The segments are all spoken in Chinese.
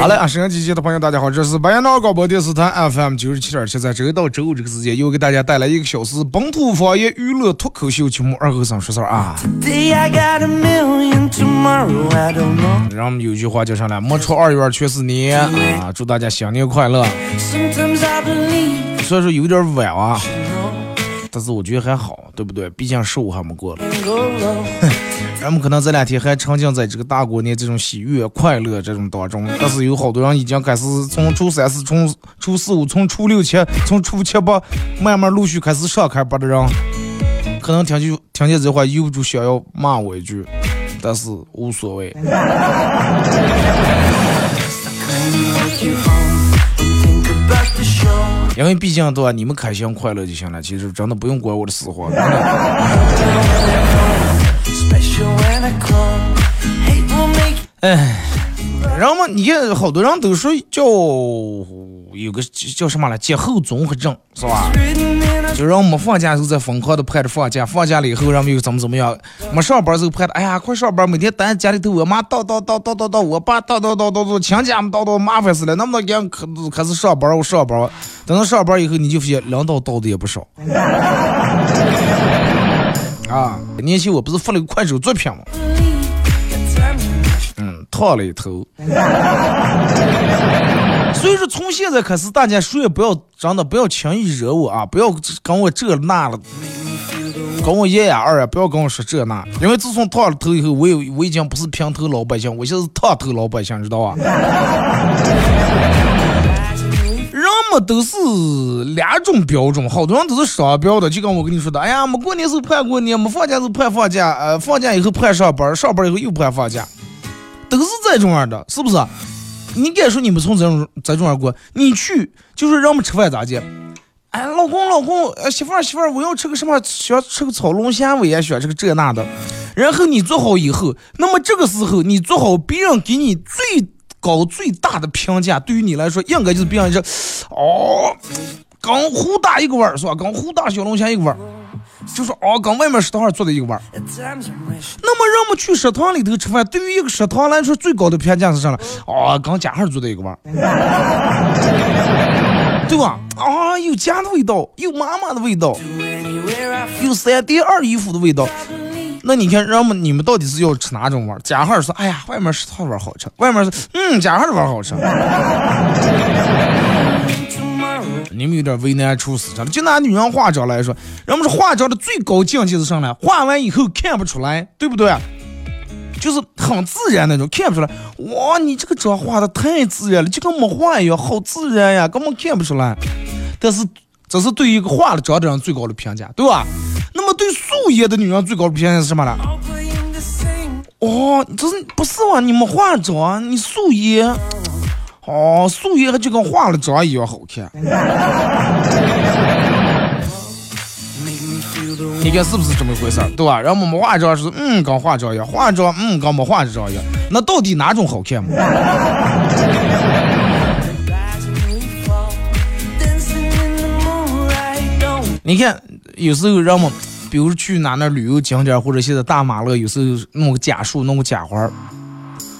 好嘞啊！收音机前的朋友，大家好，这是白彦淖尔广播电视台 FM 九十七点七，在周一到周五这个时间，又给大家带来一个小时本土方言娱乐脱口秀节目《二和尚说事儿》啊。然后我们有句话叫啥来？没出二月全是你啊！祝大家新年快乐。虽然说有点晚啊，但是我觉得还好，对不对？毕竟十五还没过了。人们可能这两天还沉浸在这个大过年这种喜悦、快乐这种当中，但是有好多人已经开始从初三四、从初四五、从初六七、从初七八，慢慢陆续开始上开班的人，可能听就听见这话，由不住想要骂我一句，但是无所谓。因为毕竟对吧，你们开心快乐就行了，其实真的不用管我的死活。哎，然后嘛，你看好多人都说叫有个叫什么了，节后综合症是吧？就让我们放假时候在疯狂的盼着放假，放假了以后让我们又怎么怎么样？没上班时候盼着，哎呀，快上班，每天待在家里头，我妈叨叨叨叨叨叨，我爸叨叨叨叨叨，亲家们叨叨，麻烦死了。那么多人可开始上班，我上班，等到上班以后，你就发现领导叨的也不少。啊，年前我不是发了个快手作品吗？嗯，烫了一头。所以说，从现在开始，大家谁也不要真的不要轻易惹我啊！不要跟我这那了，跟我一呀二呀，不要跟我说这那。因为自从烫了头以后，我有我已经不是平头老百姓，我现在是烫头老百姓，知道吧？都是两种标准，好多人都是双标的。就跟我跟你说的，哎呀，没过年是盼过年，没放假是盼放假，呃，放假以后盼上班，上班以后又盼放假，都是这种样的，是不是？你敢说你们从这种这种样过？你去就是让我们吃饭咋的？哎，老公老公，呃，媳妇儿媳妇儿，我要吃个什么？想吃个炒龙虾，我也喜欢吃个这那的。然后你做好以后，那么这个时候你做好，别人给你最高最大的评价，对于你来说，应该就是别人说，哦，跟湖大一个味儿是吧？跟湖大小龙虾一个味儿。就说哦，跟外面食堂做的一个味儿。那么人们去食堂里头吃饭，对于一个食堂来说，最高的评价是啥呢？哦，跟家孩做的一个味儿，对吧？啊，有家的味道，有妈妈的味道，有三爹二姨夫的味道。那你看，人们你们到底是要吃哪种味儿？家孩说，哎呀，外面食堂味儿好吃。外面是，嗯，家孩的味儿好吃。你们有点为难厨师长了。就拿女人化妆来说，人们说化妆的最高境界是什么？化完以后看不出来，对不对？就是很自然那种，看不出来。哇，你这个妆化的太自然了，就跟没化一样，好自然呀，根本看不出来。但是这是对一个化了妆的人最高的评价，对吧？那么对素颜的女人最高的评价是什么呢？哦，这是不是啊？你没化妆，你素颜。哦，素颜就跟化了妆一样好看，你看是不是这么回事儿，对吧？然后没化妆是嗯，跟化妆一样；化妆嗯，跟没化妆一样。那到底哪种好看嘛？你看，有时候人们，比如去哪那旅游景点，或者现在大马路，有时候弄个假树，弄个假花。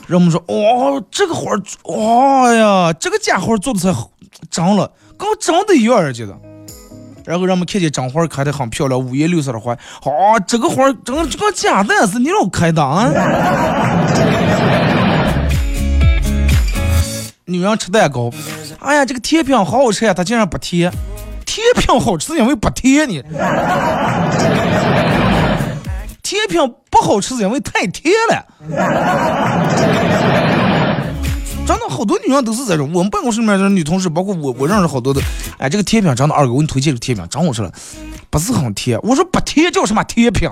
人们说，哦，这个花哦，呀，这个假花做的才好，长了跟真的一样，觉得。然后人们看见真花开的很漂亮，五颜六色的花，啊，这个花真的就跟假的似的，你老开的啊？女人吃蛋糕，哎呀，这个甜品好好吃呀，她竟然不甜。甜品好吃是因为不甜呢。甜品不好吃是因为太甜了。真的好多女人都是这种，我们办公室里面的女同事，包括我，我认识好多的。哎，这个甜品真的，二哥，我给你推荐个甜品，真好吃了，不是很甜。我说不甜叫什么甜品？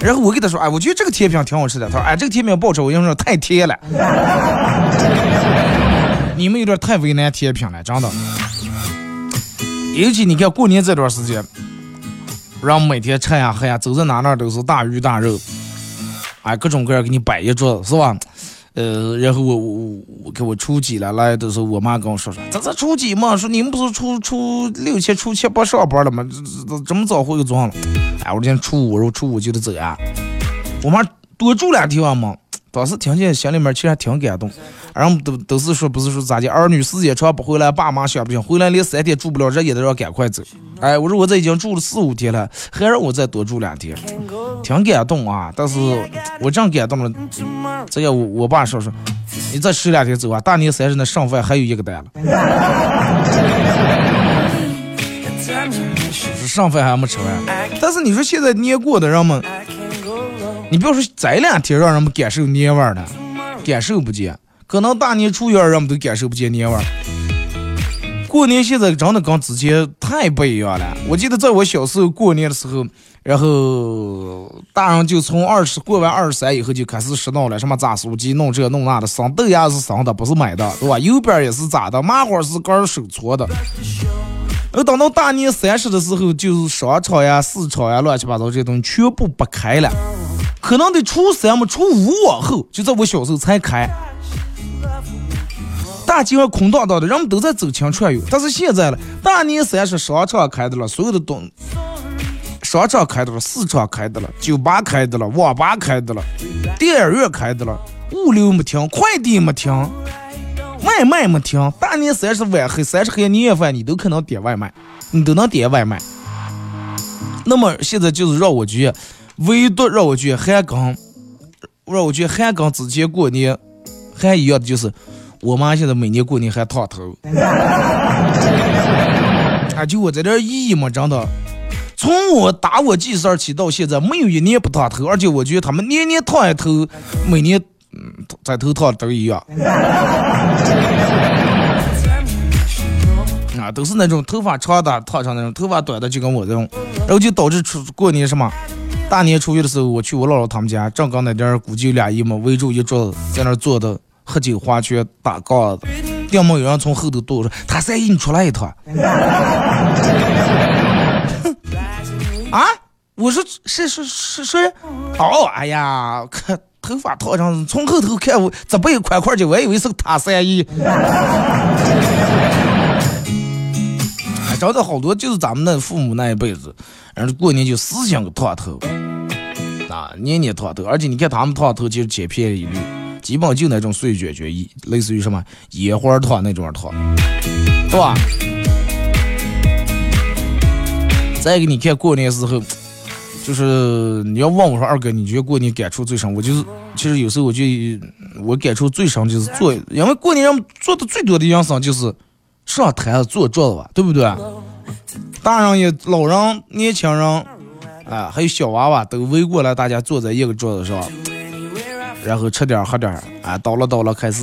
然后我给他说，哎，我觉得这个甜品挺好吃的。他说，哎，这个甜品不好吃，我跟你说太甜了。你们有点太为难甜品了，真的。尤其你看过年这段时间，让每天吃呀喝呀，走在哪哪都是大鱼大肉，哎，各种各样给你摆一桌子，是吧？呃，然后我我我给我初几了，来的时候我妈跟我说说，这这初几嘛？说你们不是初初六七、初七不上班了吗？这这这么早回去做了？哎，我今天初五，我说初五就得走呀。我妈多住两天嘛。当时听见心里面其实还挺感动，然后都都是说不是说咋的，儿女时间长不回来，爸妈想不想回来连三天住不了，人也得让赶快走。哎，我说我这已经住了四五天了，还让我再多住两天，挺感动啊。但是我真感动了，这个我我爸说说，你再吃两天走啊，大年三十那剩饭还有一个单了，剩饭还没吃完。但是你说现在年过的人们。你不要说这两天让人们感受年味儿了，感受不见。可能大年初一人们都感受不见年味儿。过年现在真的跟之前太不一样了。我记得在我小时候过年的时候，然后大人就从二十过完二十三以后就开始拾掇了，什么炸酥鸡、弄这弄那的，生豆芽是生的，不是买的，对吧？油边也是炸的，麻花是个人手搓的。而等到大年三十的时候，就是商场呀、市场呀、乱七八糟这些东西全部不开了。可能得初三么初五往后，就在我小时候才开。大街上空荡荡的，人们都在走亲串友。但是现在了，大年三十商场开的了，所有的东，商场开的了，市场开的了，酒吧开的了，网吧开的了，电影院开的了，物流没停，快递没停，外卖没停。大年三十晚黑，三十黑年夜饭你都可能点外卖，你都能点外卖。那么现在就是让我觉。唯独让我觉得还跟让我觉得还跟之前过年还一样的就是，我妈现在每年过年还烫头。啊，就我在这意义嘛，真的，从我打我记事儿起到现在，没有一年不烫头，而且我觉得他们年年烫一头，每年嗯在头烫都一样。都是那种头发长的烫成那种，头发短的就跟我这种，然后就导致出过年什么。大年初一的时候，我去我姥姥他们家，正刚那点儿，估计有俩姨嘛围住一桌子，在那儿坐的，喝酒、划拳、打杠子。要么有人从后头躲说：“他三姨，你出来一趟。”啊！我说是是是谁？哦，哎呀，看头发套上，从后头看我这不有块块的，我还以为是个他三姨。找的好多就是咱们那父母那一辈子，然后过年就思想个烫头，啊，年年烫头，而且你看他们烫头就是千篇一律，基本就那种碎卷卷，一类似于什么烟花烫那种烫，对吧？再一个，你看过年时候，就是你要问我说二哥，你觉得过年感触最深？我就是，其实有时候我就我感触最深就是做，因为过年人做的最多的养生就是。上台子坐桌子吧，对不对？大人也、老人、年轻人，啊，还有小娃娃都围过来，大家坐在一个桌子上，然后吃点喝点啊，到了到了，开始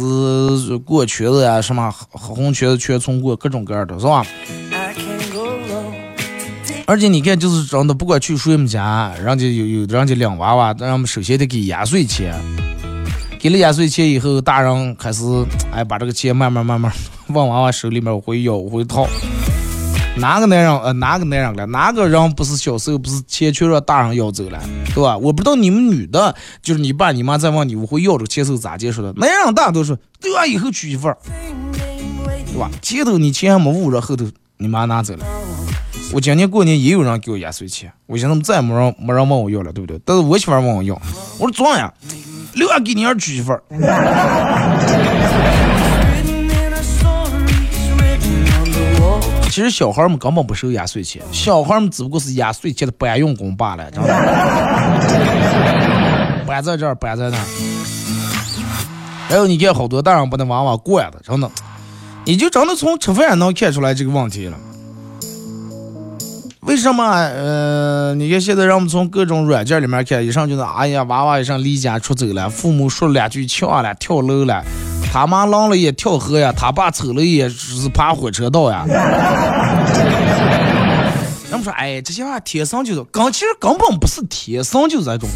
过圈子呀，什么红圈子、圈葱过，各种各样的，是吧？而且你看，就是真的，不管去谁们家，人家有有人家领娃娃，咱们首先得给压岁钱，给了压岁钱以后，大人开始哎，把这个钱慢慢慢慢。往娃娃手里面我会要会掏，哪个男人呃哪个男人了？哪个人不是小时候不是钱全让大人要走了，对吧？我不知道你们女的，就是你爸你妈在问你我会要这个钱是咋接受的？男人大多数对吧？以后娶媳妇儿，对吧？前头你钱还没捂着，后头你妈拿走了。我今年过年也有人给我压岁钱，我寻思再没人没人问我要了，对不对？但是我媳妇问我要，我说装呀，留下给你儿娶媳妇儿。其实小孩们根本不收压岁钱，小孩们只不过是压岁钱的搬运工罢了，知道 搬在这儿，搬在那儿。还有你看好多大人把那娃娃惯的，真的，你就真的从吃饭能看出来这个问题了。为什么？呃，你看现在让我们从各种软件里面看，一上就是，哎呀，娃娃一上离家出走了，父母说了两句呛了，跳楼了，他妈浪了也跳河呀，他爸抽了也是爬火车道呀。咱们说，哎，这些话天生就是，刚其实根本不是天生就这种。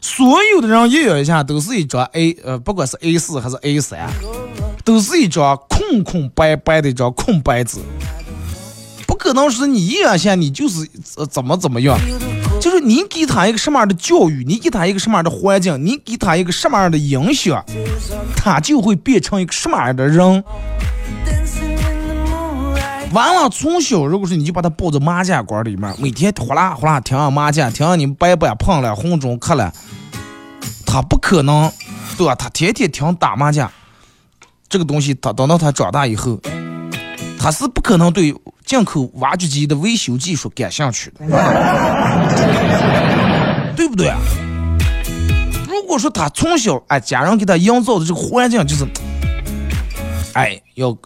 所有的人一眼一下都是一张 A，呃，不管是 A 四还是 A 三，都是一张空空白白的一张空白纸。不可能是你一眼下你就是呃怎么怎么样，就是你给他一个什么样的教育，你给他一个什么样的环境，你给他一个什么样的影响，他就会变成一个什么样的人。完了，从小如果说你就把他抱在麻将馆里面，每天呼啦呼啦听麻将，听你白板碰了红中磕了，他不可能，对吧？他天天听打麻将，这个东西，他等到他长大以后，他是不可能对。进口挖掘机的维修技术感兴趣的，对不对？如果说他从小哎，家人给他营造的这个环境就是，哎，要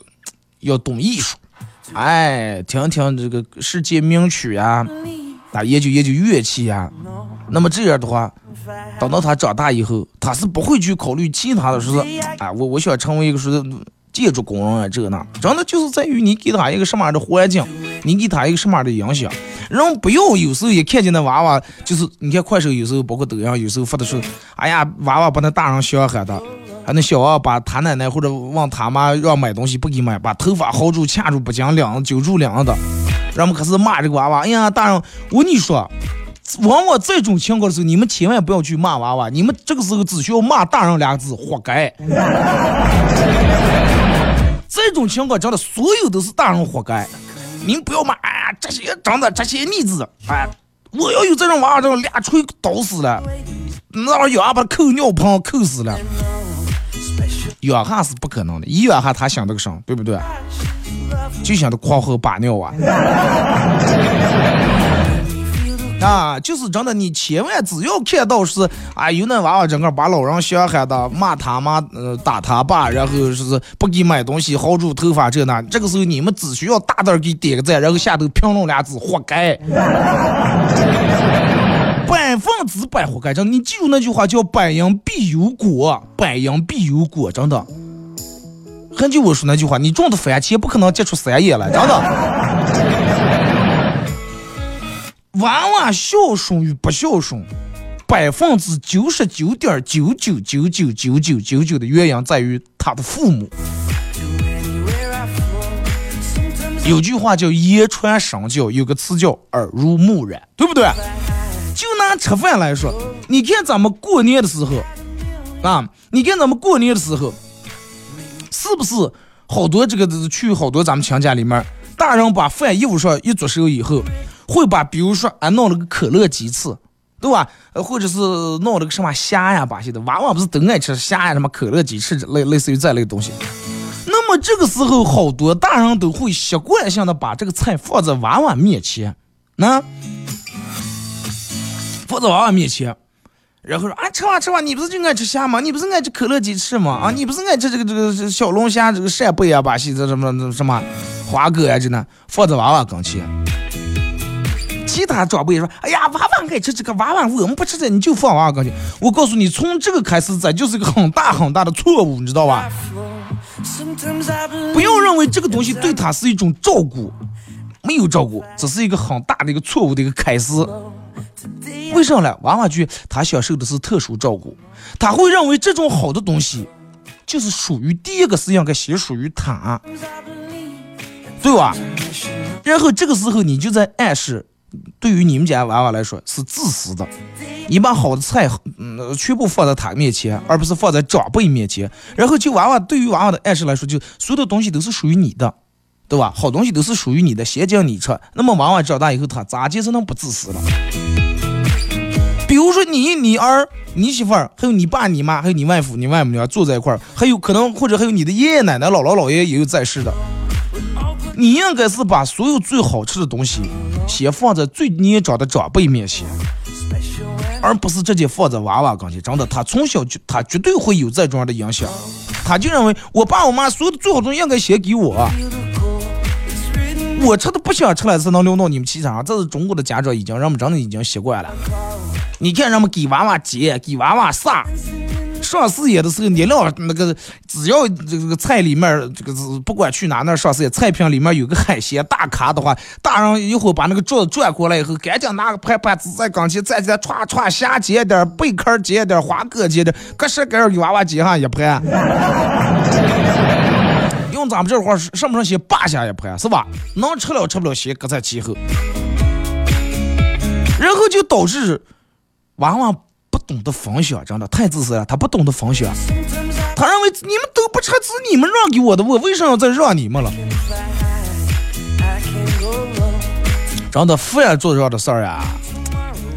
要懂艺术，哎，听听这个世界名曲啊，啊，研究研究乐器啊，那么这样的话，等到他长大以后，他是不会去考虑其他的，说是啊，我我想成为一个说。建筑工人啊，这个那，真的就是在于你给他一个什么样的环境，你给他一个什么样的影响。人不要有时候一看见那娃娃，就是你看快手有时候包括抖音有时候发的是，哎呀，娃娃把那大人小喊的，还那小娃把他奶奶或者问他妈让买东西不给买，把头发薅住掐住不讲两揪住两的，人们可是骂这个娃娃。哎呀，大人，我跟你说，往往这种情况的时候，你们千万不要去骂娃娃，你们这个时候只需要骂大人两个字，活该。这种情况真的，所有都是大人活该。您不要骂，哎，这些真的这些逆子，哎，我要有这种娃，这种俩锤打死了，那玩意儿把扣尿盆扣死了，养哈是不可能的，一养哈他想这个啥，对不对？就想着狂喝把尿啊。啊，就是真的，你千万只要看到是啊，有那娃娃整个把老人小喊的骂他妈，呃，打他爸，然后是不给买东西，薅住头发这那，这个时候你们只需要大胆给点个赞，然后下头评论俩字，活该，百分之百活该，真的，你记住那句话叫百因必有果，百因必有果，真的。很久我说那句话，你种的番茄不可能结出三叶来，真的。娃娃孝顺与不孝顺，百分之九十九点九九九九九九九九的原因在于他的父母。有句话叫言传身教，有个词叫耳濡目染，对不对？就拿吃饭来说，你看咱们过年的时候，啊，你看咱们过年的时候，是不是好多这个去好多咱们亲家里面，大人把饭一捂上一做手以后。会把，比如说啊，弄了个可乐鸡翅，对吧？呃，或者是弄了个什么虾呀、把些的，娃娃不是都爱吃虾呀、什么可乐鸡翅类类似于这类东西。那么这个时候，好多大人都会习惯性的把这个菜放在娃娃面前，那放在娃娃面前，然后说啊，吃吧吃吧，你不是就爱吃虾吗？你不是爱吃可乐鸡翅吗？啊，你不是爱吃这个这个小龙虾、这个扇贝啊、把些这什么什么花蛤呀，这呢，放在娃娃跟前。其他长辈说：“哎呀，娃娃爱吃这个，娃娃我们不吃这，你就放娃娃跟前。”我告诉你，从这个开始，这就是一个很大很大的错误，你知道吧？不要认为这个东西对他是一种照顾，没有照顾，这是一个很大的一个错误的一个开始。为什么呢？娃娃觉他享受的是特殊照顾，他会认为这种好的东西就是属于第一个是应该先属于他，对吧？然后这个时候你就在暗示。对于你们家娃娃来说是自私的，你把好的菜，嗯，全部放在他面前，而不是放在长辈面前。然后就娃娃对于娃娃的暗示来说，就所有的东西都是属于你的，对吧？好东西都是属于你的，先叫你吃。那么娃娃长大以后，他咋就才能不自私了？比如说你、你儿、你媳妇儿，还有你爸、你妈，还有你外父、你外母娘坐在一块儿，还有可能或者还有你的爷爷奶奶、姥姥姥爷也有在世的。你应该是把所有最好吃的东西先放在最年长的长辈面前，而不是直接放在娃娃跟前。真的，他从小就他绝对会有这种样的影响。他就认为我爸我妈所有的最好东西应该先给我，我吃的不想吃了才能留到你们身上。这是中国的家长已经人们真的已经习惯了。你看人们给娃娃接，给娃娃撒。上事业的时候，你料那个只要这个菜里面这个是不管去哪那上事业，菜品里面有个海鲜大咖的话，大人一会儿把那个桌子转过来以后，赶紧拿个盘盘子在钢琴站起来，歘歘虾接点，贝壳接点，花蛤接点，各式各样给娃娃接上一盘。用咱们这话上不上先扒下一盘是吧？能吃了吃不了先搁在其后，然后就导致娃娃。懂得分享，真的太自私了。他不懂得分享，他认为你们都不吃，是你们让给我的，我为什么要再让你们了？真的，饭做这样的事儿呀，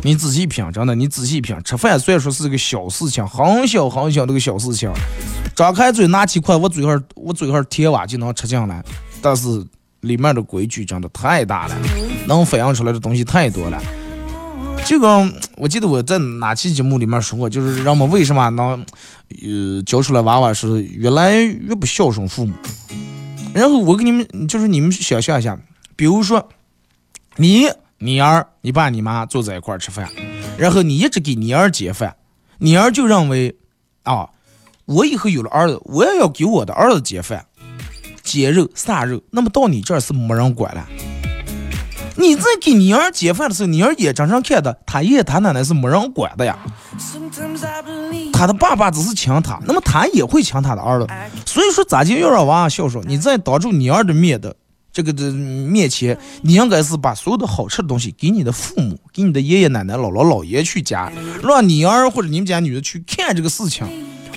你仔细品，真的，你仔细品。吃饭虽然说是个小事情，很小很小那个小事情，张开嘴拿起筷，我嘴上我嘴上贴碗就能吃进来，但是里面的规矩真的太大了，能反映出来的东西太多了。这个我记得我在哪期节目里面说过，就是人们为什么能，呃，教出来娃娃是越来越不孝顺父母。然后我给你们，就是你们想象一下，比如说，你、你儿、你爸、你妈坐在一块儿吃饭，然后你一直给你儿接饭，你儿就认为，啊，我以后有了儿子，我也要给我的儿子接饭，接肉、撒肉，那么到你这儿是没人管了。你在给你儿解饭的时候，你儿眼睁睁看的，他爷爷他奶奶是没人管的呀。他的爸爸只是请他，那么他也会请他的儿子。所以说，咋就要让娃娃孝顺？你在当着你儿的面的这个的面前，你应该是把所有的好吃的东西给你的父母、给你的爷爷奶奶、姥姥姥爷去夹，让你儿或者你们家女的去看这个事情。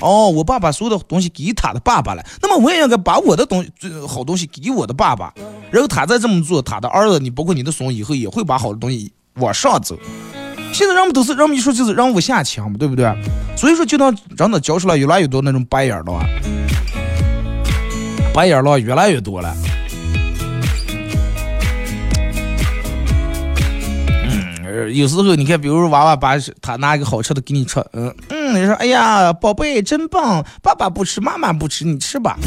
哦，我爸把所有的东西给他的爸爸了，那么我也应该把我的东西好东西给我的爸爸，然后他再这么做，他的儿子，你包括你的孙以后也会把好的东西往上走。现在人们都是人们一说就是让我下强嘛，对不对？所以说就当让他教出来越来越多那种白眼狼，白眼狼越来越多了。有时候你看，比如娃娃把他拿一个好吃的给你吃，嗯嗯，你说哎呀，宝贝真棒，爸爸不吃，妈妈不吃，你吃吧。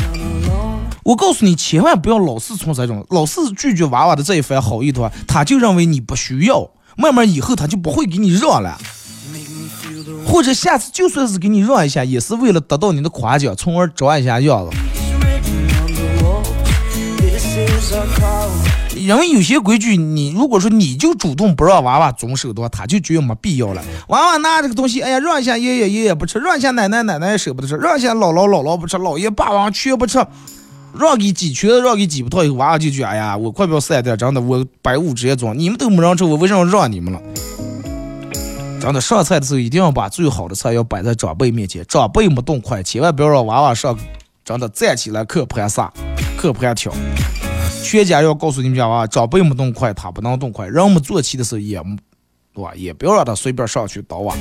我告诉你，千万不要老是从这种老是拒绝娃娃的这一番好意的话，他就认为你不需要，慢慢以后他就不会给你让了，或者下次就算是给你让一下，也是为了得到你的夸奖，从而装一下样子。因为有些规矩，你如果说你就主动不让娃娃遵守的话，他就觉得没必要了。娃娃拿这个东西，哎呀，让一下爷爷爷爷不吃，让一下奶奶奶奶也舍不得吃，让一下姥姥姥姥不吃，姥爷爸爸全不吃，让给几拳，让给几不到以后，娃娃就觉哎呀，我快不要三点，真的，我百五直接装，你们都没让吃，我为什么让你们了？真的，上菜的时候一定要把最好的菜要摆在长辈面前，长辈没动筷，千万不要让娃娃上，真的站起来磕盘撒，磕盘挑。全家要告诉你们家娃，长辈没动筷，他不能动筷。人们坐起的时候也，对吧？也不要让他随便上去倒碗。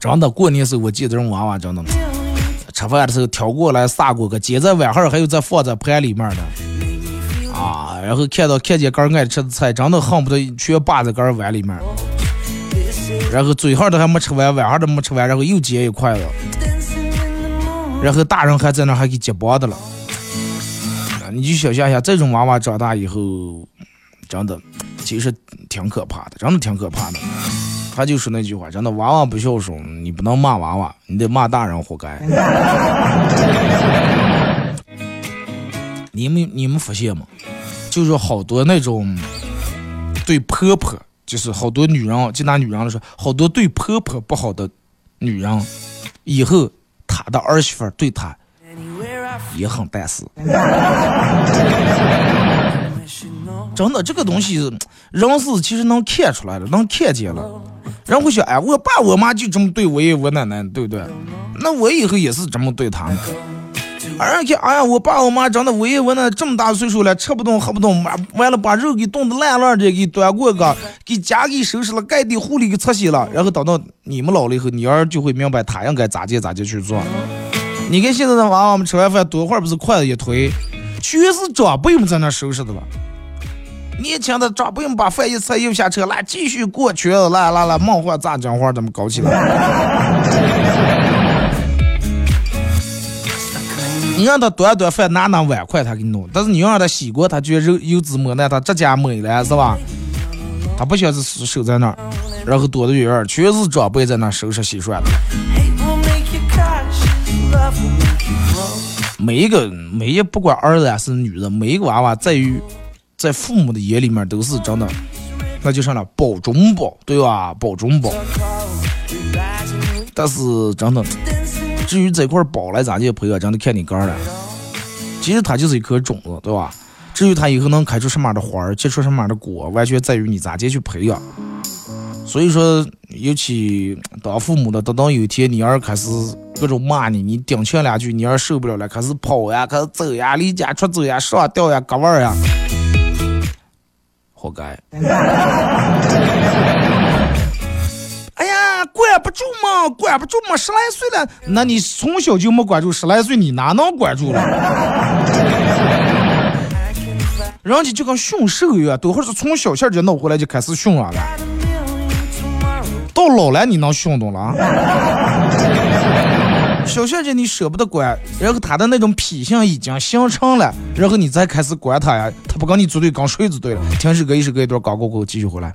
真的，过年时候我记得这种娃娃，真的，吃饭的时候挑过来撒过个，接在碗上，还有再放在盘里面的，啊，然后看到看见哥爱吃的菜，真的恨不得全扒在哥碗里面，然后嘴上都还没吃完，碗上都没吃完，然后又接一筷子。然后大人还在那还给结巴的了，你就想象一下，这种娃娃长大以后，真的其实挺可怕的，真的挺可怕的。他就说那句话，真的娃娃不孝顺，你不能骂娃娃，你得骂大人，活该。你们你们发现吗？就是好多那种对婆婆，就是好多女人，就拿女人来说，好多对婆婆不好的女人，以后。他的儿媳妇对他也很带事，真的，这个东西人是其实能看出来的，能看见了。人会想，哎，我爸我妈就这么对我爷我奶奶，对不对？那我以后也是这么对他们。而且，哎呀，我爸我妈真的，我爷我那这么大岁数了，吃不动喝不动，完了把肉给冻得烂烂的，给端过个，给家给收拾了，盖的护理给擦洗了，然后等到你们老了以后，你儿就会明白他应该咋接咋接去做。你看现在的娃娃们吃完饭多会儿不是筷子一推，全是长辈们在那收拾的了。年轻的长不用把饭一吃又下车，来继续过圈子，来来来，梦话咋讲话，咱们搞起来。你让他端端饭拿拿碗筷，他给你弄；但是你让他洗锅，他觉得肉油滋没那，他这家没了，是吧？他不想是守在那儿，然后躲得远远，全是长辈在那收拾洗涮的。每一个每一不管儿子还是女的，每一个娃娃在于在父母的眼里面都是真的，那就成了宝中宝，对吧？宝中宝。但是真的，至于这块宝来咋地培养，真的看你个儿了。其实它就是一颗种子，对吧？至于它以后能开出什么样的花儿，结出什么样的果，完全在于你咋地去培养。所以说，尤其当父母的，等到有一天你儿开始各种骂你，你顶劝两句，你儿受不了了，开始跑呀，开始走呀，离家出走呀，上吊呀，割腕呀，活该。管不住嘛，管不住嘛，十来岁了，那你从小就没管住，十来岁你哪能管住了？人家就跟驯兽一样，都会是从小线就弄回来就开始训了，到老了你能训动了啊？小线这你舍不得管，然后他的那种脾性已经形成了，然后你再开始管他呀，他不跟你组队，跟睡组队了。听首歌，一首歌一段广告过后继续回来。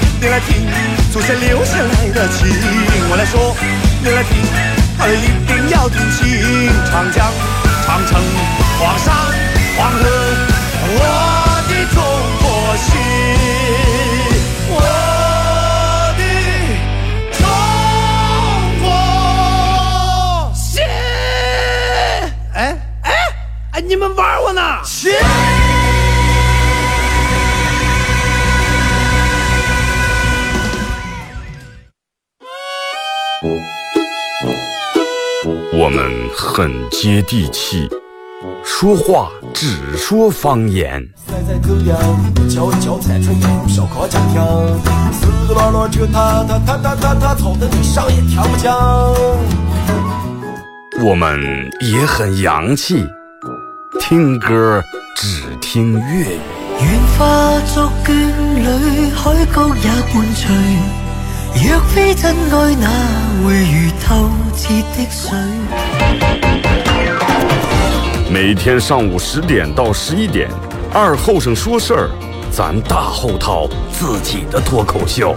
你来听。祖先留下来的情，我来说，你来听，他一定要听清。长江、长城、黄山、黄河，我的中国心，很接地气，说话只说方言。我们也很洋气，听歌只听粤语。愿化作眷侣，海角也伴随。若非真爱，哪会如透彻的水？每天上午十点到十一点，二后生说事儿，咱大后套自己的脱口秀，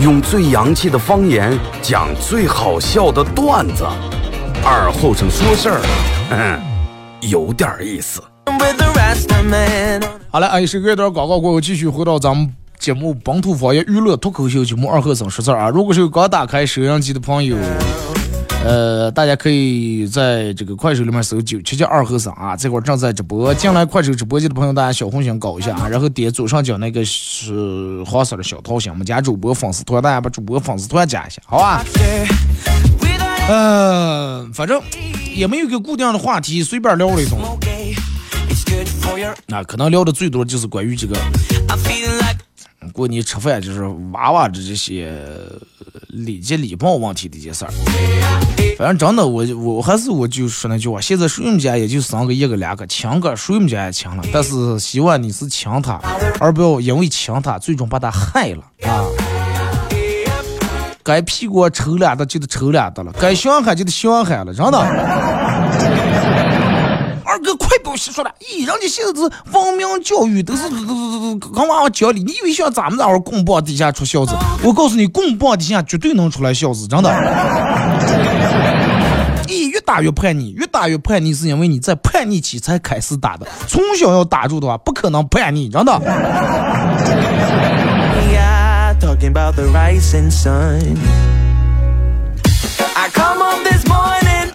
用最洋气的方言讲最好笑的段子。二后生说事儿，嗯，有点意思。好了，哎，是一段广告过后，继续回到咱们。节目本土方言娱乐脱口秀节目二和尚说事儿啊！如果是刚打开收音机的朋友，呃，大家可以在这个快手里面搜九七七二和尚啊，这会儿正在直播。进来快手直播间的朋友，大家小红心搞一下啊，然后点左上角那个是黄色的小桃心，我们加主播粉丝团，大家把主播粉丝团加一下，好吧？嗯，反正也没有个固定的话题，随便聊了一通。那可能聊的最多就是关于这个。过年吃饭就是娃娃的这些礼节礼貌问题的一件事儿。反正真的，我我还是我就说那句话，现在谁们家也就生个一个两个，亲个谁们家也亲了，但是希望你是亲他，而不要因为亲他最终把他害了啊。该屁股抽俩的就得抽俩的了，该凶悍就得凶悍了，真的。二哥，快不要瞎说了！咦，人家现在是文明教育，都是都都都都跟娃娃教的。你以为像咱们这会儿棍棒底下出孝子？我告诉你，棍棒底下绝对能出来孝子，真的。咦，越打越叛逆，越打越叛逆，是因为你在叛逆期才开始打的。从小要打住的话，不可能叛逆，真的。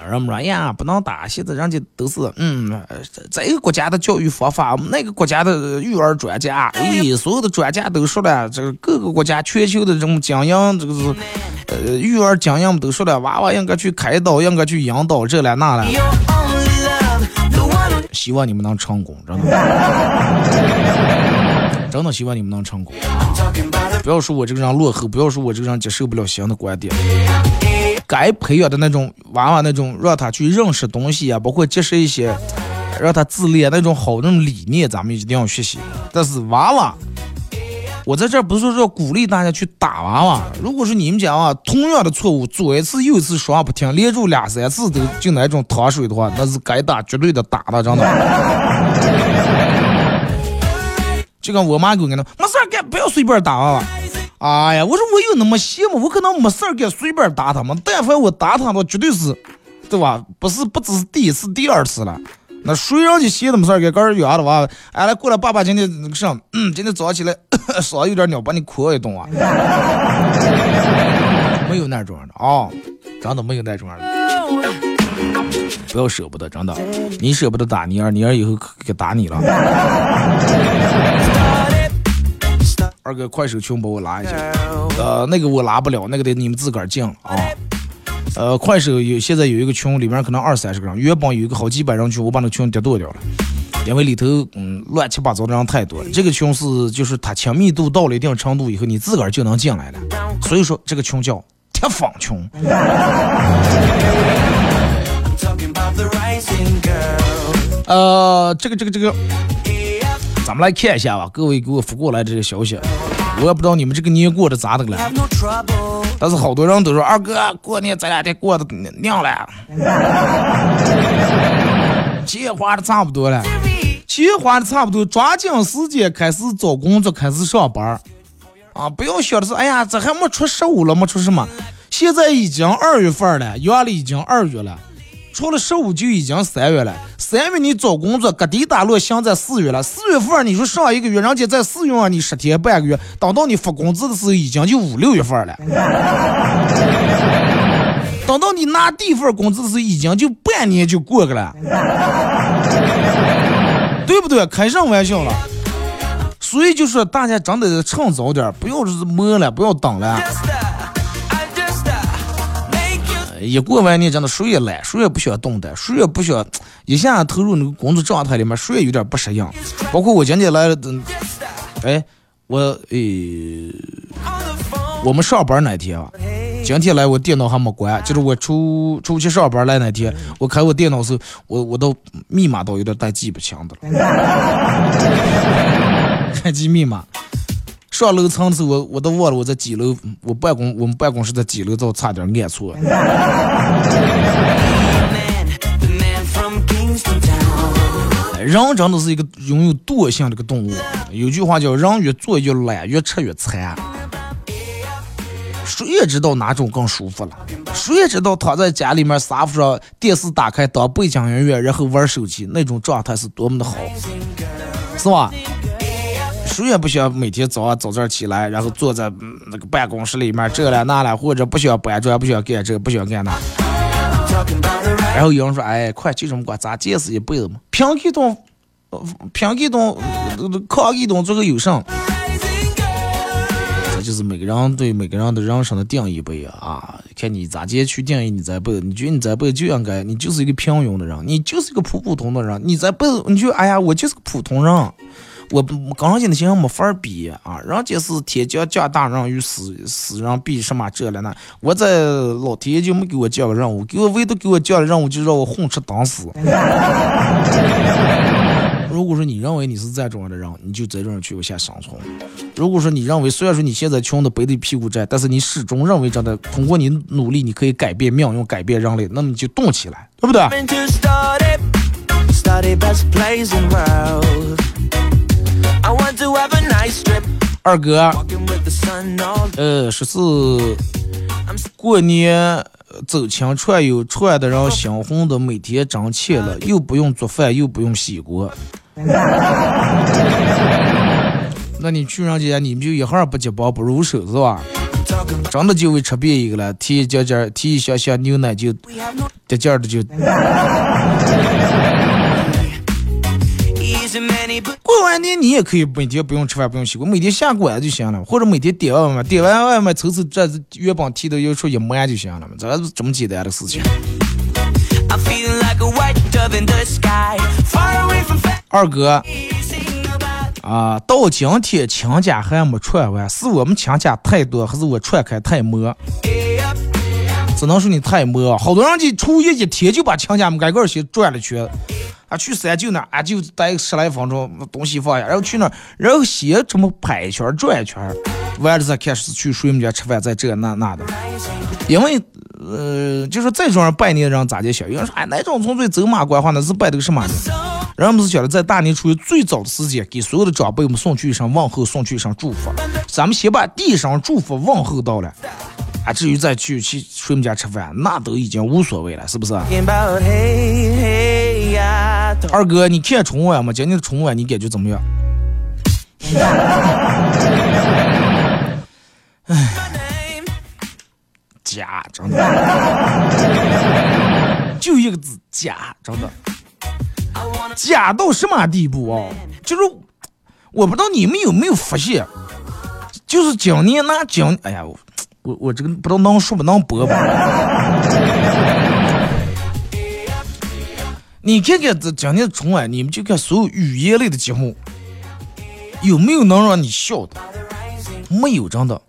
人们说，哎呀，不能打，现在人家都是，嗯，呃这个国家的教育方法，那个国家的育儿专家，哎，所有的专家都说了，这个各个国家全球的这种精英，这个是，呃，育儿精英们都说了，娃娃应该去开刀，应该去引导，这了那了。希望你们能成功，真的，真的希望你们能成功。不要说我这个人落后，不要说我这个人接受不了新的观点。该培养的那种娃娃，那种让他去认识东西啊，包括接受一些让他自恋那种好那种理念，咱们一定要学习。但是娃娃，我在这儿不是说鼓励大家去打娃娃。如果说你们家啊同样的错误左一次右一次说话不听，连住两三次都就那种糖水的话，那是该打绝对的打的，真的。就跟我妈给我讲的，没事干，不要随便打娃娃。哎呀，我说我有那么闲吗？我可能没事儿干，随便打他们。但凡我打他的，绝对是，对吧？不是，不只是第一次、第二次了。那谁让你闲的没事儿干，个儿养的娃，哎来过来，爸爸今天那个啥，今天早上起来 嗓子有点鸟，把你哭一顿啊。没有那种的啊、真的没有那种的。不要舍不得，真的，你舍不得打你儿，你儿以后可可打你了。二哥，快手群帮我拉一下。呃，那个我拉不了，那个得你们自个儿进啊。呃，快手有现在有一个群，里面可能二三十个人，原本有一个好几百人群，我把那群跌剁掉了，因为里头嗯乱七八糟的人太多了。这个群是就是它亲密度到了一定程度以后，你自个儿就能进来了。所以说这个群叫铁粉群。呃，这个这个这个，咱们来看一下吧，各位给我发过来这个消息，我也不知道你们这个年过得咋的了。但是好多人都说二哥过年咱俩得过的娘了，钱花的差不多了，钱花的差不多，抓紧时间开始找工作，开始上班啊！不要想的是，哎呀，这还没出十五了，没出什么，现在已经二月份了，阳历已经二月了。出了十五就已经三月了，三月你找工作，各地打落现在四月了，四月份你说上一个月，人家再试用你十天半个月，等到你发工资的时候，已经就五六月份了。等到你拿第一份工资的时候，已经就半年就过去了，对不对？开上玩笑了。所以就说大家真的趁早点，不要是磨了，不要等了。一过完年真的谁也懒，谁也不想动弹，谁也不想一下投入那个工作状态里面，谁也有点不适应。包括我今天来了，嗯哎，我诶，我们上班那天啊，今天来我电脑还没关，就是我出出去上班来那天，我开我电脑时，我我都密码都有点带记不清的了，开机密码。上楼层的时候，我我都忘了我在几楼，我办公我们办公室在几楼，都差点按错。人真的是一个拥有惰性的一个动物。有句话叫“人越做越懒，越吃越馋”。谁也知道哪种更舒服了，谁也知道躺在家里面沙发上，电视打开当背景音乐，然后玩手机那种状态是多么的好，是吧？谁也不想每天早上早点起来，然后坐在、那个办公室里面这了那了，或者不想搬砖，不想干这，不想干那。然后有人说：“哎，快就这么过，咱见识一辈子嘛，凭一顿，呃凭一顿，呃抗一顿，最后有声。”这就是每个人对每个人的人生的定义不一样啊！看你咋接去定义你这辈子，你觉得你这辈子就应该，你就是一个平庸的人，你就是一个普普通的人，你这辈子你就哎呀，我就是个普通人，我刚上去的形象没法比啊，人家是天将降大任于斯，斯人必什么这了那。我在老天爷就没给我降个任务，给我唯独给我降了任务，就让我混吃等死。如果说你认为你是这种样的人，你就在这儿去往下生存。如果说你认为虽然说你现在穷的背着屁股债，但是你始终认为真的通过你努力你可以改变命运、改变人类，那么你就动起来，对不对？二哥呃，说是过年呃走亲串友串的人心红的，每天挣钱了，又不用做饭，又不用洗锅。那你去人家，你们就一会儿不结包不入手是吧？真的就会吃别一个了，提一件件，提一箱箱牛奶就这件儿的就。过完年你也可以每天不用吃饭不用洗锅，每天下馆就行了，或者每天点外卖，点完外卖从此这月饼提的又出一满就行了嘛，这是这么简单的事情。二哥啊，到今天请假还没串完，是我们请假太多，还是我串开太磨？只能说你太磨，好多人就初一一天就把亲家们挨个儿先转了圈。啊，去三舅那儿，啊，就待十来分钟，东西放下，然后去那儿，然后先这么拍一圈转一圈，完了再开始去谁们家吃饭，再这那那的。因为呃，就是这种人拜年的人咋就想？有人说，哎，那种纯粹走马观花，那是拜的个什么？人们是觉得在大年初一最早的时间，给所有的长辈们送去一声问候，送去一声祝福。咱们先把第一声祝福问候到了，啊，至于再去去谁们家吃饭，那都已经无所谓了，是不是？二哥，你看春晚吗？今年的春晚你感觉怎么样？name. 假，真的，就一个字，假，真的，假到什么地步啊？就是我不知道你们有没有发现，就是今年那今，哎呀，我我我这个不知道能说不能播吧？你看看这今年的春晚，你们就看所有语言类的节目，有没有能让你笑的？没有，真的。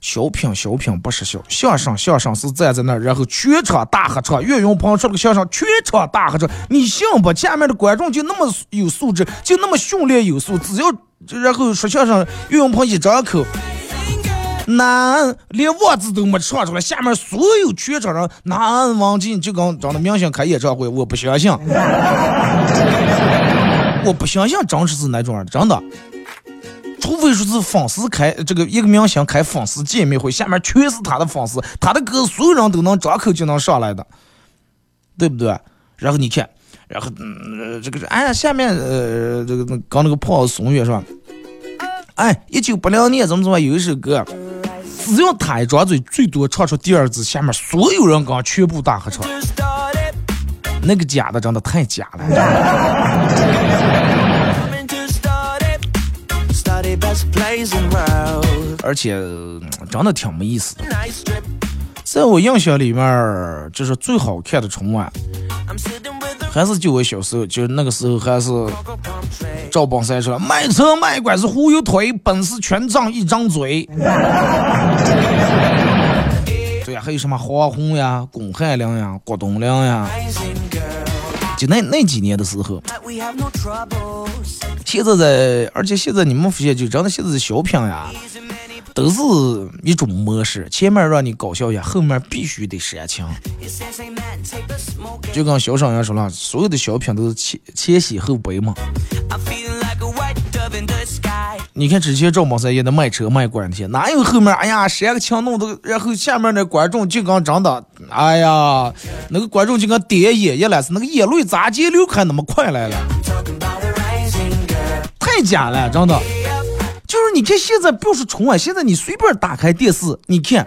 小品小品不是笑，相声相声是站在那儿，然后全场大合唱。岳云鹏说了个相声，全场大合唱，你信不？下面的观众就那么有素质，就那么训练有素，只要然后说相声，岳云鹏一张口，男连王字都没唱出来，下面所有全场人男王进就跟长得明星开演唱会，我不相信，我不相信真是是那种人，真的。除非说是粉丝开这个一个明星开粉丝见面会，下面全是他的粉丝，他的歌所有人都能张口就能上来的，对不对？然后你看，然后嗯，这个哎呀，下面呃这个那刚那个胖子松月是吧？哎，一九八零年怎么怎么有一首歌，只要他一张嘴，最多唱出第二支。下面所有人刚全部大合唱，那个假的真的太假了，而且真的挺没意思。在我印象里面，就是最好看的春晚，还是就我小时候，就那个时候，还是赵本山说，卖车卖拐是忽悠腿，本事全仗一张嘴。还有什么黄宏呀、巩汉良呀、郭冬亮呀，就那那几年的时候，现在在，而且现在你们发现，就真的现在的小品呀，都是一种模式，前面让你搞笑一下，后面必须得煽情。就跟小沈阳说了，所有的小品都是前前喜后悲嘛。你看之前赵本山演的卖车卖拐那些，哪有后面哎呀煽个情弄的，然后下面那观众就跟真的，哎呀，那个观众就跟点眼一了，是那个眼泪咋接流开那么快来了，太假了，真的。就是你看现在不是春晚，现在你随便打开电视，你看，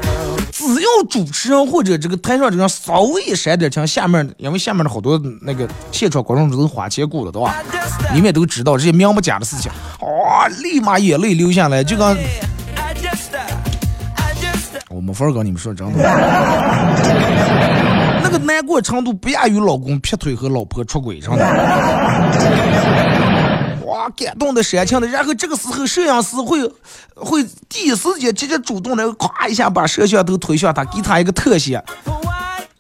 只要主持人或者这个台上这个人稍微一煽点情，下面因为下面的好多那个现场观众都是花钱雇的，对吧你们也都知道这些明不假的事情，哇、立马眼泪流下来，就跟.我没法儿跟你们说真的，那个难过程度不亚于老公劈腿和老婆出轨，真的。哇，哇感动的煽情的，然后这个时候摄影师会会第一时间直接主动的咵一下把摄像头推向他，给他一个特写。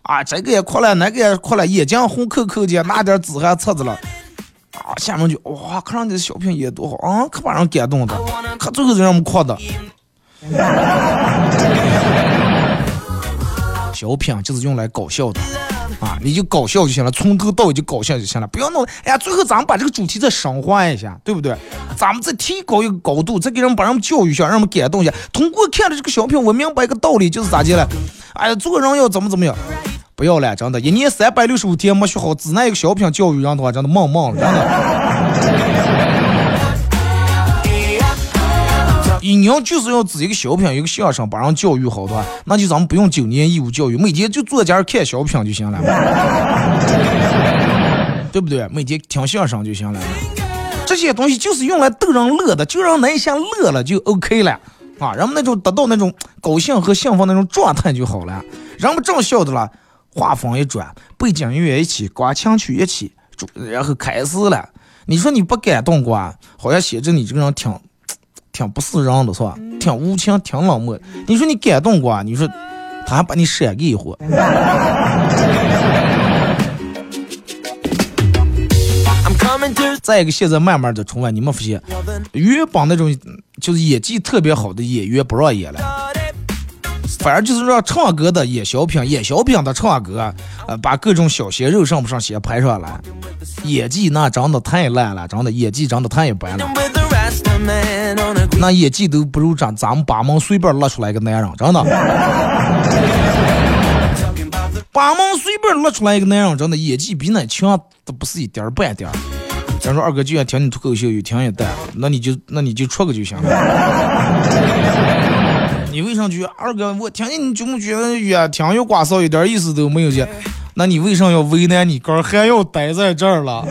啊，这个也哭了，那个也哭了，眼睛红扣扣的，拿点纸还擦子了。啊，下面就哇，看上去小品演多好啊，可把人感动的，可最后就让我们哭的。小品就是用来搞笑的啊，你就搞笑就行了，从头到尾就搞笑就行了，不要弄。哎呀，最后咱们把这个主题再升华一下，对不对？咱们再提高一个高度，再给人把人们教育一下，让人们感动一下。通过看了这个小品，我明白一个道理，就是咋的了？哎呀，做人要怎么怎么样？不要了，真的，一年三百六十五天没学好，只拿一个小品教育人的话，真的梦梦了，真的。一年就是要自一个小品一个相声把人教育好的话，那就咱们不用九年义务教育，每天就坐在家看小品就行了，对不对？每天听相声就行了。这些东西就是用来逗人乐的，就让那一下乐了就 OK 了啊，人们那种得到那种高兴和幸福那种状态就好了。人们正笑的了，话锋一转，背景音乐一起，刮腔曲一起，然后开始了。你说你不感动过，好像显着你这个人挺。挺不是人的是吧？挺无情，挺冷漠。你说你感动过？你说他还把你删给一回。再一个，现在慢慢的春晚，你们发现，原本那种就是演技特别好的演员不让演了，反而就是让唱歌的演小品，演小品的唱歌，呃，把各种小鲜肉上不上先拍上来，演技那真的太烂了，真的演技真的太一般了。那演技都不如咱咱们八门随便拉出来一个男人，真的。八门随便拉出来一个男人，真的演技比那强都不是一点半点。咱说二哥就愿听你脱口秀，越听越淡，那你就那你就出个就行了。你为啥觉二哥我听见你就觉得越听越瓜骚，一点意思都没有去？那你为啥要为难你哥还要待在这儿了？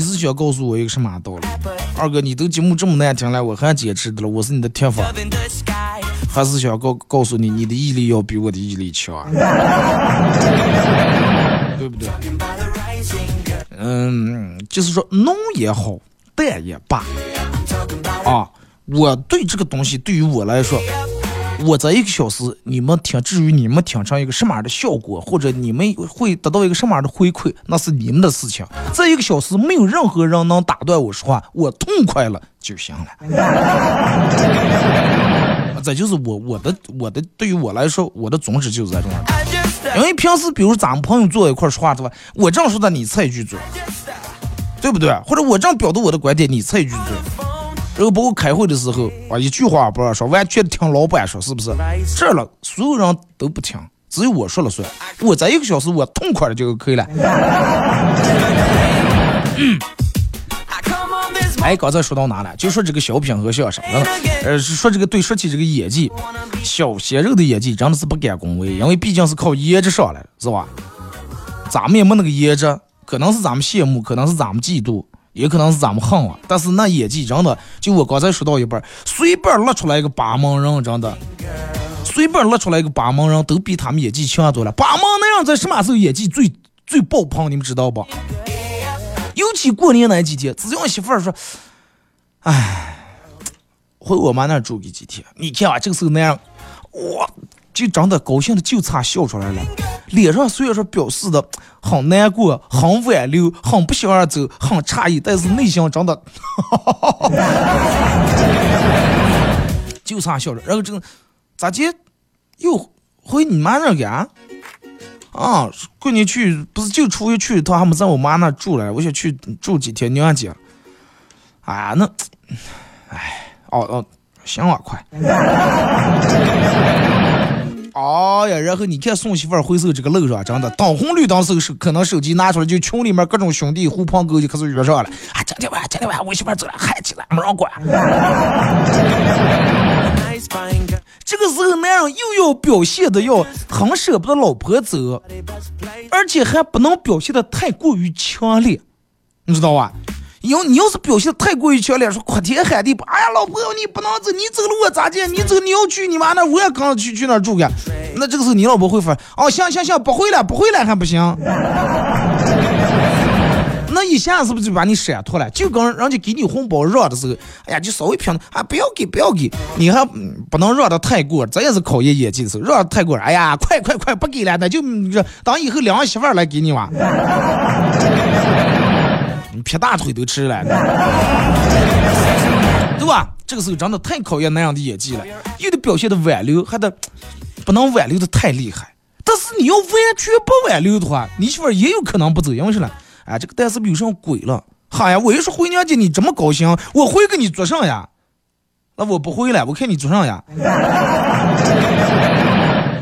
你是想告诉我一个什么道理？二哥，你都节目这么难听了，我还坚持的了，我是你的铁粉，还是想告告诉你，你的毅力要比我的毅力强，对不对？嗯，就是说浓也好，淡也罢，啊，我对这个东西，对于我来说。我这一个小时，你们听，至于你们听成一个什么样的效果，或者你们会得到一个什么样的回馈，那是你们的事情。这一个小时没有任何人能打断我说话，我痛快了就行了。这就是我我的我的对于我来说，我的宗旨就是在这种。因为平时比如咱们朋友坐一块说话，的话？我这样说的，你插一句嘴，对不对？或者我这样表达我的观点，你插一句嘴。然后包括开会的时候啊，一句话不让说，完全听老板说，是不是？这了，所有人都不听，只有我说了算。我在一个小时，我痛快了就可以了。嗯哎，刚才说到哪了？就说这个小品和相声，呃，说这个对，说起这个演技，小鲜肉的演技真的是不敢恭维，因为毕竟是靠颜值上来的，是吧？咱们也没那个颜值，可能是咱们羡慕，可能是咱们嫉妒。也可能是咱们横啊，但是那演技真的，就我刚才说到一半，随便拉出来一个八门人，真的，随便拉出来一个八门人都比他们演技强多了。八门那样在什么时候演技最最爆棚？你们知道不？尤其过年那几天，只要媳妇儿说，哎，回我妈那住个几天，你看啊，这个时候那样，哇。就真的高兴的就差笑出来了，脸上虽然说表示的很难过、很挽留、很不想让走、很诧异，但是内心真的，就差笑着。然后这个咋接又回你妈那儿干？啊，过年去不是就出去去一趟，还没在我妈那住了，我想去住几天娘家。哎，那，哎，哦哦，行啊，快。哎呀，然后你看送媳妇儿回收这个路上，真的当红绿灯时手可能手机拿出来，就群里面各种兄弟狐朋狗友开始约上了。啊，今天晚上，今天晚上我媳妇儿走了，嗨起来，没人管。这个时候男人又要表现的要很舍不得老婆走，而且还不能表现的太过于强烈，你知道吧？要你要是表现太过于强烈，说哭天喊地，哎呀，老婆你不能走，你走了我咋见？你走你要去你妈那，我也刚去去那住去。那这个时候你老婆会说，哦，行行行，不回来不回来还不行。那一下是不是就把你闪脱了？就跟人家给你红包让的时候，哎呀，就稍微平啊，不要给，不要给，你还不能让的太过，这也是考验演技的时候，让的太过，哎呀，快快快，不给了，那就当以后两个媳妇来给你哇，你撇大腿都吃了，对吧？这个时候真的太考验男人的演技了，又得表现的挽留，还得不能挽留的太厉害。但是你要完全不挽留的话，你媳妇也有可能不走，因为啥呢？哎，这个蛋是不是有上鬼了？哈呀，我一说回娘家你这么高兴，我回给你做啥呀？那我不回了，我看你做啥呀？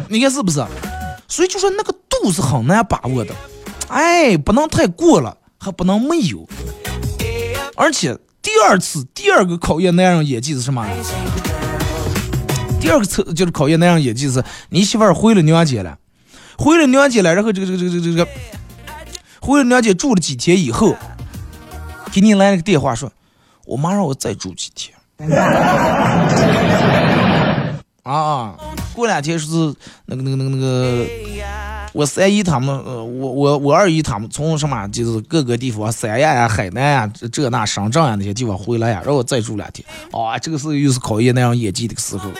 你看是不是？所以就说那个度是很难把握的，哎，不能太过了，不能没有。而且第二次第二个考验男人演技是什么？第二个测就是考验男人演技是，你媳妇儿回了娘家了。回了娘家了，然后这个这个这个这个这个，回了娘家住了几天以后，给你来了个电话说，我妈让我再住几天。啊，过两天是那个那个那个那个，我三姨他们，呃，我我我二姨他们从什么就是各个地方，三亚呀、海南呀、这那深圳呀那些地方回来呀，让我再住两天。啊，这个时候又是考验那样演技的时候，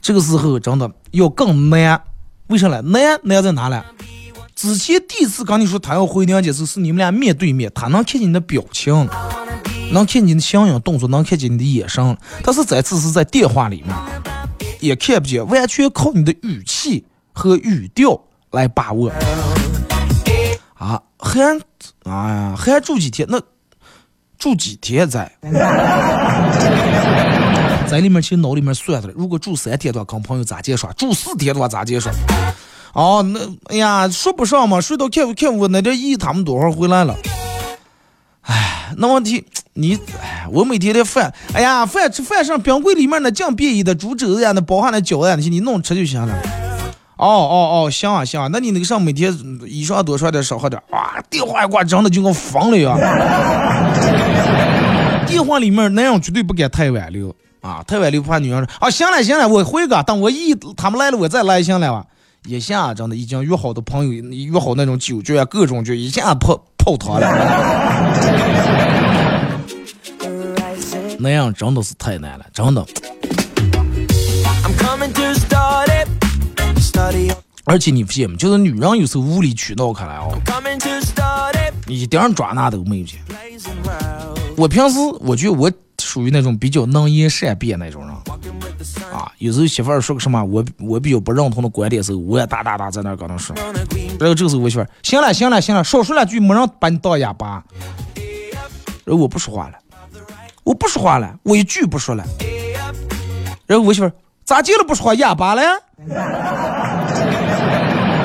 这个时候真的要更难。为啥呢？难难在哪呢？之前第一次跟你说他要回娘家时，是你们俩面对面，他能看见你的表情，能看见你的相应动作，能看见你的眼神。但是这次是在电话里面，也看不见，完全靠你的语气和语调来把握。啊，还哎呀，还住几天？那住几天在？在里面其实脑里面算的了，如果住三天的话，跟朋友咋介绍？住四天的话咋介绍？哦，那哎呀，说不上嘛，睡到看看我那点一他们多会儿回来了。哎，那问题你，我每天的饭，哎呀，饭吃饭上冰柜里面那酱便宜的猪肘子呀，那包含那饺子呀那些，你弄吃就行了。哦哦哦，行啊行啊，那你那个上每天衣裳多穿点，少喝点。哇，电话一挂，真的就跟疯了一样。电话里面男人绝对不敢太挽留。啊，太挽留怕女人说啊，行了行了，我回个，等我一他们来了，我再来行了吧。一下真的已经约好的朋友，约好那种酒局啊，各种局，一下泡泡汤了。那样真的是太难了，真的。而且你发现没，就是女人有时候无理取闹开来哦，一点抓拿都没有。我平时我觉得我。属于那种比较能言善辩那种人啊，有时候媳妇儿说个什么我我比较不认同的观点时候，我也哒哒哒在那跟她说。然后这个时候我媳妇儿，行了行了行了，少说两句，没人把你当哑巴。然后我不说话了，我不说话了，我一句不说了。然后我媳妇儿咋接了不说话哑巴了？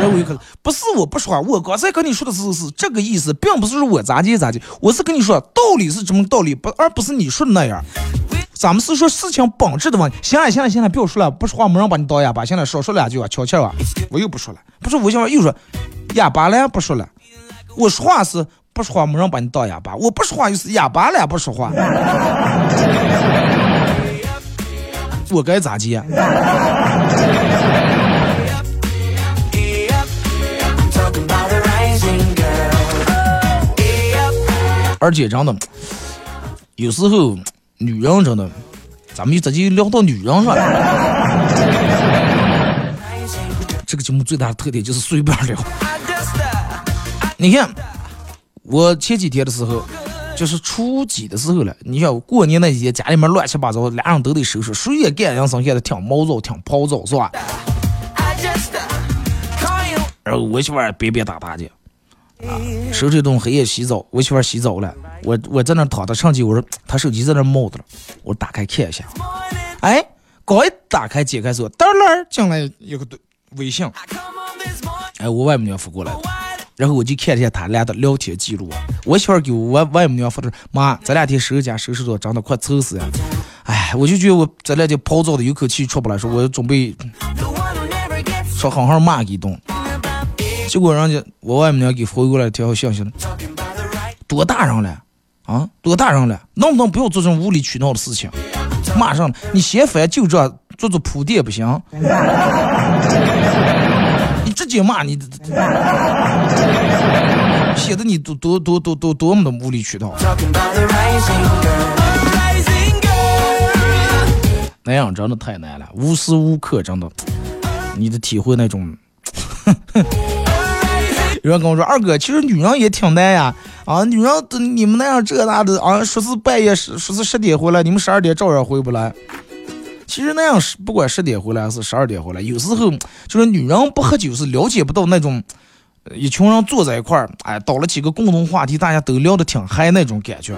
然后我可能不是我不说话，我刚才跟你说的是是这个意思，并不是说我咋接咋接，我是跟你说道理是什么道理，不而不是你说的那样。咱们是说事情本质的问题。行了行了行了，不要说了，不说话没人把你当哑巴。行了，少说两句啊，悄悄啊，我又不说了。不是我想又说哑巴了，不说了。我说话是不说话没人把你当哑巴，我不说话就是哑巴了，不说话。我该咋接？而且真的，有时候女人真的，咱们就直接聊到女人上了。这个节目最大的特点就是随便聊。你看，我前几天的时候，就是初几的时候了。你想过年那几天，家里面乱七八糟，俩人都得收拾，谁也干两生，现在挺毛躁，挺暴躁，是吧？然后我媳妇儿别别打打的。啊，收拾东黑夜洗澡，我媳妇洗澡了，我我在那躺着上机，我说她手机在那冒着了，我打开看一下，哎，刚一打开解开锁，噔儿进来一个微信，哎，我外母娘发过来的，然后我就看了一下他俩的聊天记录，我媳妇给我外外母娘发的，妈，这两天收拾家收拾的真的快愁死呀，哎，我就觉得我这两天暴躁的有口气出不来，说我准备说好好骂一顿。结果人家我外母娘给回过来条消息了，多大人了啊？多大人了？能不能不要做这种无理取闹的事情？马上，你先翻就这做做铺垫不行？直接骂你，显 得你多多多多多多么的无理取闹。那样真的太难了，无时无刻真的，你的体会那种。有人跟我说：“二哥，其实女人也挺难呀，啊，女人你们那样这那的啊，说是半夜十说是十点回来，你们十二点照样回不来。其实那样是不管十点回来还是十二点回来，有时候就是女人不喝酒是了解不到那种一群人坐在一块儿，哎，到了几个共同话题，大家都聊得挺嗨那种感觉。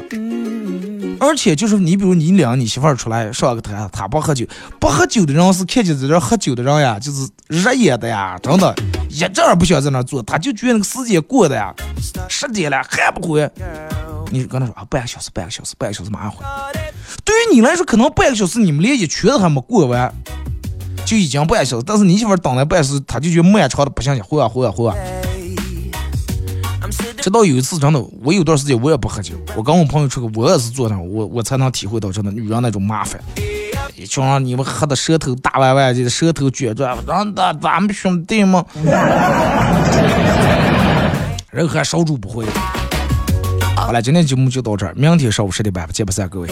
而且就是你比如你领你媳妇儿出来上个台，她不喝酒，不喝酒的人是看见在这喝酒的人呀，就是热眼的呀，真的，一阵儿不想在那坐，他就觉得那个时间过的呀，十点了还不回。你跟他说啊，半个小时，半个小时，半个小时马上回。对于你来说，可能半个小时你们连一圈都还没过完，就已经半个小时。但是你媳妇儿等了半小时，他就觉得漫长的不行行，回啊回啊回啊。直到有一次，真的，我有段时间我也不喝酒，我跟我朋友出去，我也是坐那，我我才能体会到真的女人那种麻烦。一群人你们喝的舌头大歪歪的，舌头卷转，让的咱们兄弟们，人还烧猪不会。好了，今天节目就到这儿，明天上午十点半不见不散各位。